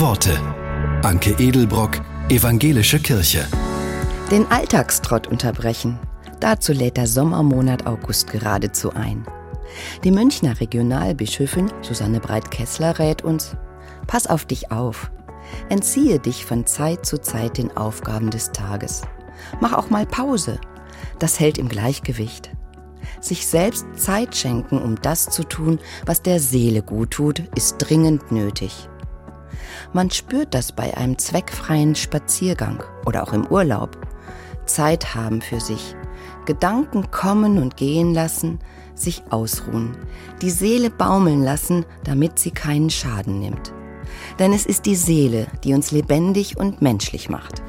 Worte. Anke Edelbrock, Evangelische Kirche. Den Alltagstrott unterbrechen. Dazu lädt der Sommermonat August geradezu ein. Die Münchner Regionalbischöfin Susanne Breit-Kessler rät uns: Pass auf dich auf. Entziehe dich von Zeit zu Zeit den Aufgaben des Tages. Mach auch mal Pause. Das hält im Gleichgewicht. Sich selbst Zeit schenken, um das zu tun, was der Seele gut tut, ist dringend nötig. Man spürt das bei einem zweckfreien Spaziergang oder auch im Urlaub. Zeit haben für sich, Gedanken kommen und gehen lassen, sich ausruhen, die Seele baumeln lassen, damit sie keinen Schaden nimmt. Denn es ist die Seele, die uns lebendig und menschlich macht.